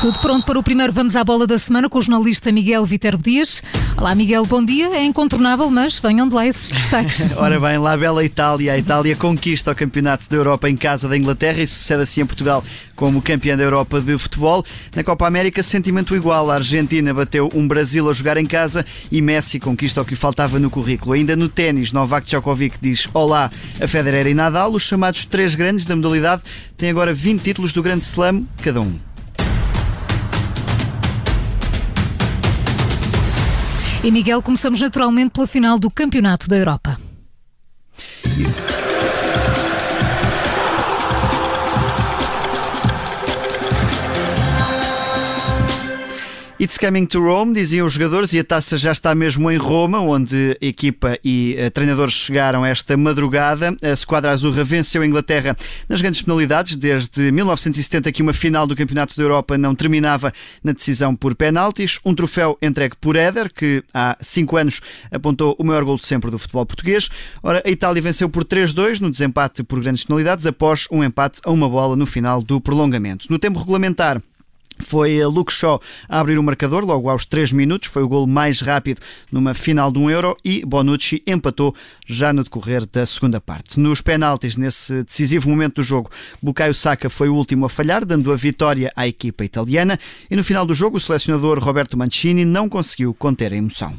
Tudo pronto para o primeiro Vamos à Bola da Semana com o jornalista Miguel Viterbo Dias. Olá, Miguel, bom dia. É incontornável, mas venham de lá esses destaques. Ora bem, lá bela Itália. A Itália conquista o Campeonato da Europa em casa da Inglaterra e sucede assim em Portugal como campeã da Europa de futebol. Na Copa América, sentimento igual. A Argentina bateu um Brasil a jogar em casa e Messi conquista o que faltava no currículo. Ainda no ténis, Novak Djokovic diz olá a Federer e Nadal. Os chamados três grandes da modalidade têm agora 20 títulos do Grande Slam, cada um. E Miguel, começamos naturalmente pela final do Campeonato da Europa. It's coming to Rome, diziam os jogadores, e a taça já está mesmo em Roma, onde equipa e uh, treinadores chegaram esta madrugada. A Squadra Azurra venceu a Inglaterra nas grandes penalidades, desde 1970 que uma final do Campeonato da Europa não terminava na decisão por penaltis. Um troféu entregue por Éder, que há cinco anos apontou o maior gol de sempre do futebol português. Ora, a Itália venceu por 3-2 no desempate por grandes penalidades, após um empate a uma bola no final do prolongamento. No tempo regulamentar, foi Luke Shaw a abrir o marcador logo aos 3 minutos, foi o gol mais rápido numa final de um Euro e Bonucci empatou já no decorrer da segunda parte. Nos penaltis, nesse decisivo momento do jogo, Bukayo Saka foi o último a falhar, dando a vitória à equipa italiana e no final do jogo o selecionador Roberto Mancini não conseguiu conter a emoção.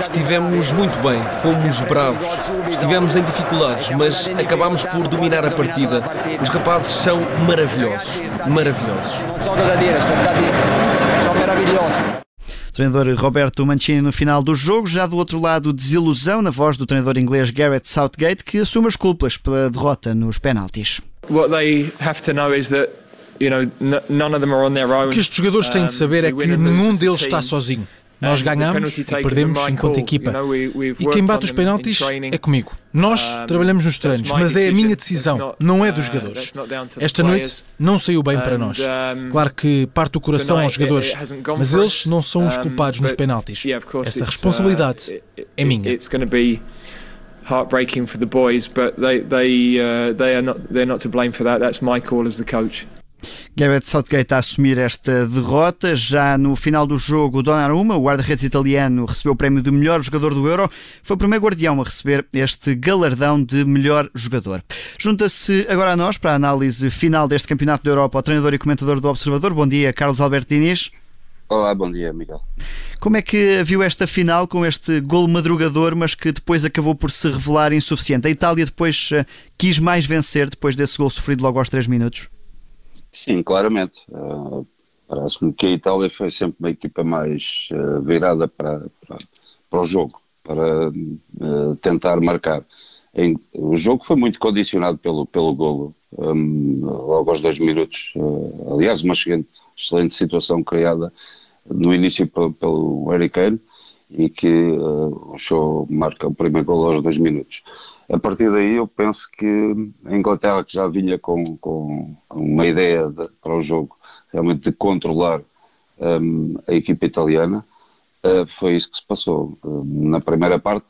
Estivemos muito bem, fomos bravos, estivemos em dificuldades, mas acabámos por dominar a partida. Os rapazes são maravilhosos, maravilhosos. São maravilhosos. Treinador Roberto Mancini no final do jogo. Já do outro lado, desilusão na voz do treinador inglês Gareth Southgate, que assume as culpas pela derrota nos penaltis. What they have to know is that you know none of them are on their own. O que estes jogadores têm de saber é que nenhum deles está sozinho. Nós ganhamos e perdemos enquanto equipa. E quem bate os penaltis é comigo. Nós trabalhamos nos treinos, mas é a minha decisão, não é dos jogadores. Esta noite não saiu bem para nós. Claro que parte o coração aos jogadores, mas eles não são os culpados nos penaltis. Essa responsabilidade é minha. Heartbreaking for the boys, but they they uh, they are not they're not to blame for that. That's my call as the coach. Gareth Southgate a assumir esta derrota. Já no final do jogo, Donnarumma, o guarda-redes italiano, recebeu o prémio de melhor jogador do Euro. Foi o primeiro guardião a receber este galardão de melhor jogador. Junta-se agora a nós para a análise final deste Campeonato da Europa o treinador e comentador do Observador. Bom dia, Carlos Alberto Diniz. Olá, bom dia, Miguel. Como é que viu esta final com este gol madrugador, mas que depois acabou por se revelar insuficiente? A Itália depois uh, quis mais vencer depois desse gol sofrido logo aos 3 minutos? Sim, claramente. Uh, Parece-me que a Itália foi sempre uma equipa mais uh, virada para, para, para, o jogo, para uh, tentar marcar. Em, o jogo foi muito condicionado pelo, pelo golo, um, logo aos dois minutos. aliás, uma excelente, situação criada no início pelo, pelo Kane e que o show marca o primeiro golo aos dois minutos a partir daí eu penso que a Inglaterra que já vinha com, com uma ideia de, para o jogo realmente de controlar um, a equipa italiana uh, foi isso que se passou. Um, na primeira parte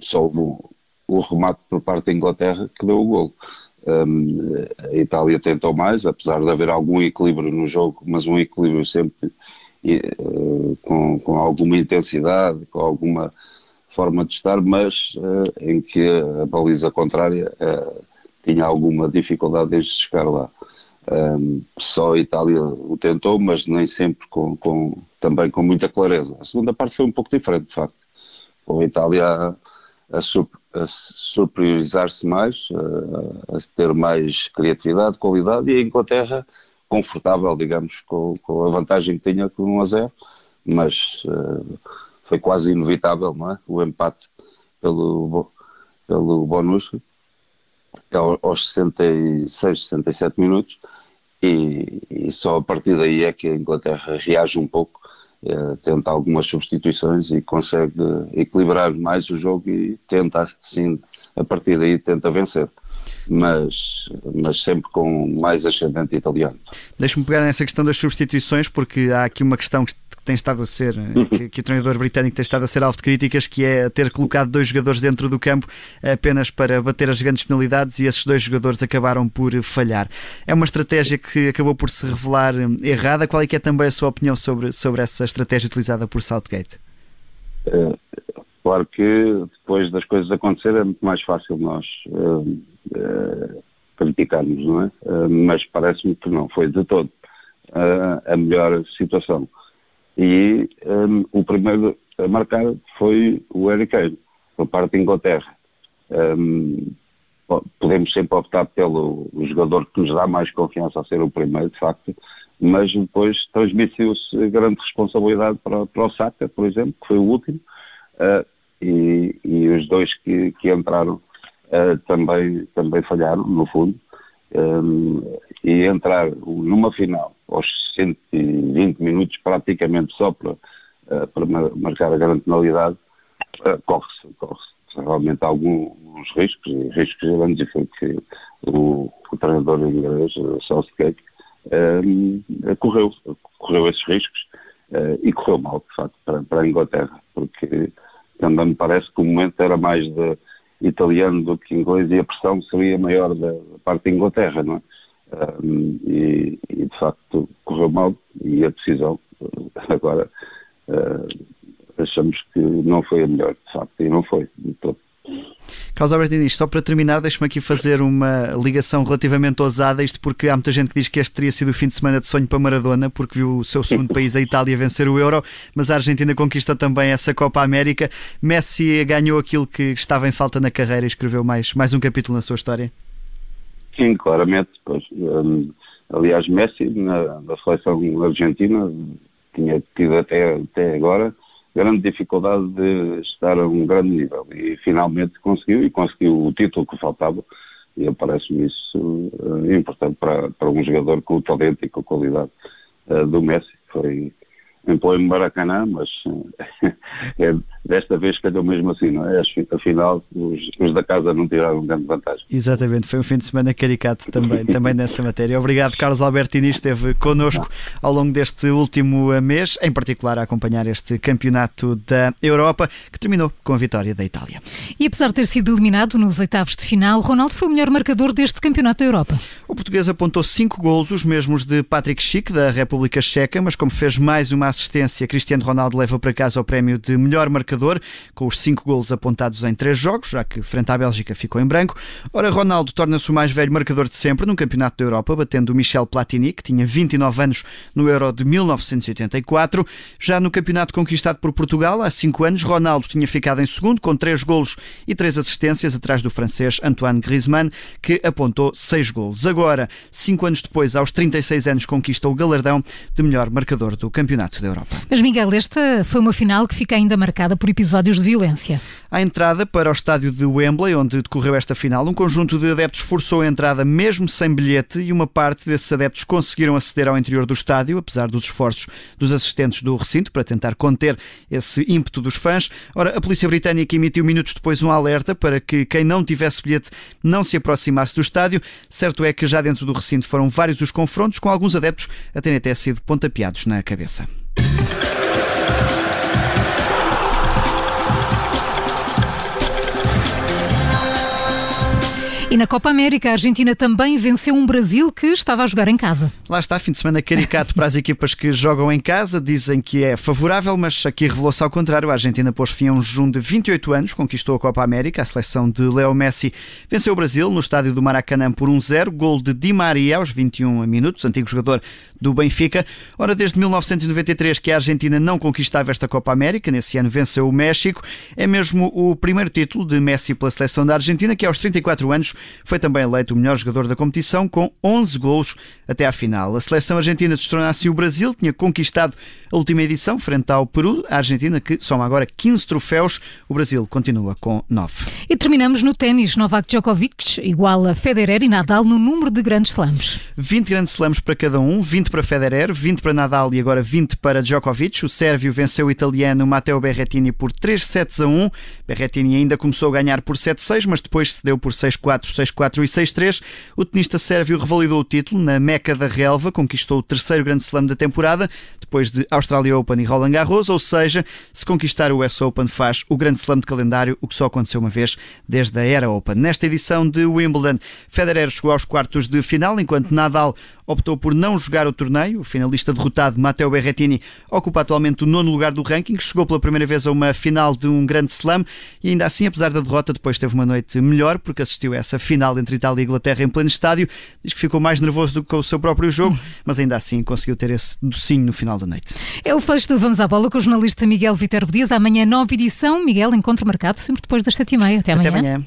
só houve o, o remate por parte da Inglaterra que deu o gol um, a Itália tentou mais apesar de haver algum equilíbrio no jogo mas um equilíbrio sempre uh, com, com alguma intensidade com alguma forma de estar, mas uh, em que a baliza contrária uh, tinha alguma dificuldade em chegar lá. Um, só a Itália o tentou, mas nem sempre com, com, também com muita clareza. A segunda parte foi um pouco diferente, de facto. Com a Itália a, a, a superiorizar-se mais, a, a, ter mais criatividade, qualidade, e a Inglaterra confortável, digamos, com, com a vantagem que tinha com 1 a 0, mas uh, foi quase inevitável, não é? O empate pelo, pelo Bonucci aos 66, 67 minutos e, e, só a partir daí é que a Inglaterra reage um pouco, é, tenta algumas substituições e consegue equilibrar mais o jogo e tenta assim, a partir daí tenta vencer. Mas, mas sempre com mais ascendente italiano. Deixa-me pegar nessa questão das substituições, porque há aqui uma questão que tem estado a ser, que, que, o treinador britânico tem estado a ser alvo de críticas, que é ter colocado dois jogadores dentro do campo apenas para bater as grandes penalidades e esses dois jogadores acabaram por falhar. É uma estratégia que acabou por se revelar errada. Qual é que é também a sua opinião sobre, sobre essa estratégia utilizada por Southgate? É, claro que depois das coisas acontecerem é muito mais fácil nós uh, uh, criticarmos, não é? Uh, mas parece-me que não foi de todo a melhor situação. E um, o primeiro a marcar foi o Harry Kane, por parte da Inglaterra. Um, podemos sempre optar pelo jogador que nos dá mais confiança a ser o primeiro, de facto, mas depois transmitiu-se grande responsabilidade para, para o Saka, por exemplo, que foi o último, uh, e, e, os dois que, que entraram uh, também, também falharam, no fundo, um, e entrar numa final aos 120 minutos praticamente só para, uh, para marcar a grande penalidade, uh, corre-se corre realmente alguns riscos, riscos grandes, e foi que o, o treinador inglês, Southgate, um, correu, correu esses riscos uh, e correu mal, de facto, para, para a Inglaterra, porque também me parece que o momento era mais de italiano do que inglês e a pressão seria maior da, parte da Inglaterra, não é? Um, e, e, de facto correu mal e a decisão agora uh, achamos que não foi a melhor, de facto, e não foi de todo. Carlos Alberto só para terminar, deixe-me aqui fazer uma ligação relativamente ousada, isto porque há muita gente que diz que este teria sido o fim de semana de sonho para Maradona, porque viu o seu segundo país, a Itália, vencer o Euro, mas a Argentina conquistou também essa Copa América. Messi ganhou aquilo que estava em falta na carreira e escreveu mais, mais um capítulo na sua história. Sim, claramente. Pois, um, aliás, Messi, na, na seleção argentina, tinha tido até, até agora grande dificuldade de estar a um grande nível e finalmente conseguiu e conseguiu o título que faltava e parece-me isso uh, importante para, para um jogador com o talento e com a qualidade uh, do Messi. Foi em pleno Maracanã, mas é, desta vez calhou mesmo assim, não é? Afinal, os, os, da casa não tiraram grande vantagem. Exatamente, foi um fim de semana caricato também, também nessa matéria. Obrigado, Carlos Albertini, esteve connosco ao longo deste último mês, em particular a acompanhar este campeonato da Europa, que terminou com a vitória da Itália. E apesar de ter sido eliminado nos oitavos de final, Ronaldo foi o melhor marcador deste campeonato da Europa. O português apontou cinco golos, os mesmos de Patrick Schick, da República Checa, mas como fez mais uma assistência, Cristiano Ronaldo leva para casa o prémio de melhor marcador, com os cinco golos apontados em três jogos, já que frente à Bélgica ficou em branco. Ora, Ronaldo torna-se o mais velho marcador de sempre num campeonato da Europa, batendo o Michel Platini, que tinha 29 anos no Euro de 1984. Já no campeonato conquistado por Portugal, há cinco anos, Ronaldo tinha ficado em segundo, com três golos e três assistências, atrás do francês Antoine Griezmann, que apontou seis golos. Agora, cinco anos depois, aos 36 anos, conquista o galardão de melhor marcador do Campeonato da Europa. Mas, Miguel, esta foi uma final que fica ainda marcada por episódios de violência. À entrada para o estádio de Wembley, onde decorreu esta final, um conjunto de adeptos forçou a entrada mesmo sem bilhete e uma parte desses adeptos conseguiram aceder ao interior do estádio, apesar dos esforços dos assistentes do recinto para tentar conter esse ímpeto dos fãs. Ora, a polícia britânica emitiu minutos depois um alerta para que quem não tivesse bilhete não se aproximasse do estádio. Certo é que já dentro do recinto foram vários os confrontos, com alguns adeptos a terem até sido pontapeados na cabeça. E na Copa América, a Argentina também venceu um Brasil que estava a jogar em casa. Lá está, fim de semana caricato para as equipas que jogam em casa. Dizem que é favorável, mas aqui revelou-se ao contrário. A Argentina pôs fim a um jejum de 28 anos, conquistou a Copa América. A seleção de Leo Messi venceu o Brasil no estádio do Maracanã por 1-0. Gol de Di Maria aos 21 minutos, antigo jogador do Benfica. Ora, desde 1993 que a Argentina não conquistava esta Copa América. Nesse ano venceu o México. É mesmo o primeiro título de Messi pela seleção da Argentina, que aos 34 anos foi também eleito o melhor jogador da competição com 11 golos até à final. A seleção argentina destrona assim o Brasil, tinha conquistado a última edição frente ao Peru. A Argentina que soma agora 15 troféus, o Brasil continua com 9. E terminamos no ténis. Novak Djokovic igual a Federer e Nadal no número de grandes slams. 20 grandes slams para cada um, 20 para Federer, 20 para Nadal e agora 20 para Djokovic. O sérvio venceu o italiano Matteo Berrettini por 3 sets a 1. Berrettini ainda começou a ganhar por 7-6, mas depois cedeu por 6-4, 6-4 e 6-3. O tenista sérvio revalidou o título na Meca da Relva, conquistou o terceiro grande slam da temporada, depois de Australia Open e Roland Garros, ou seja, se conquistar o US Open faz o grande slam de calendário, o que só aconteceu uma vez desde a Era Open. Nesta edição de Wimbledon, Federer chegou aos quartos de final, enquanto Nadal optou por não jogar o torneio. O finalista derrotado, Matteo Berrettini, ocupa atualmente o nono lugar do ranking, chegou pela primeira vez a uma final de um grande slam e ainda assim, apesar da derrota, depois teve uma noite melhor porque assistiu a essa final entre Itália e Inglaterra em pleno estádio. Diz que ficou mais nervoso do que com o seu próprio jogo, mas ainda assim conseguiu ter esse docinho no final da noite. É o fecho do Vamos à Bola com o jornalista Miguel Viterbo Dias. Amanhã, nova edição. Miguel, encontro marcado sempre depois das sete e meia. Até amanhã. Até amanhã.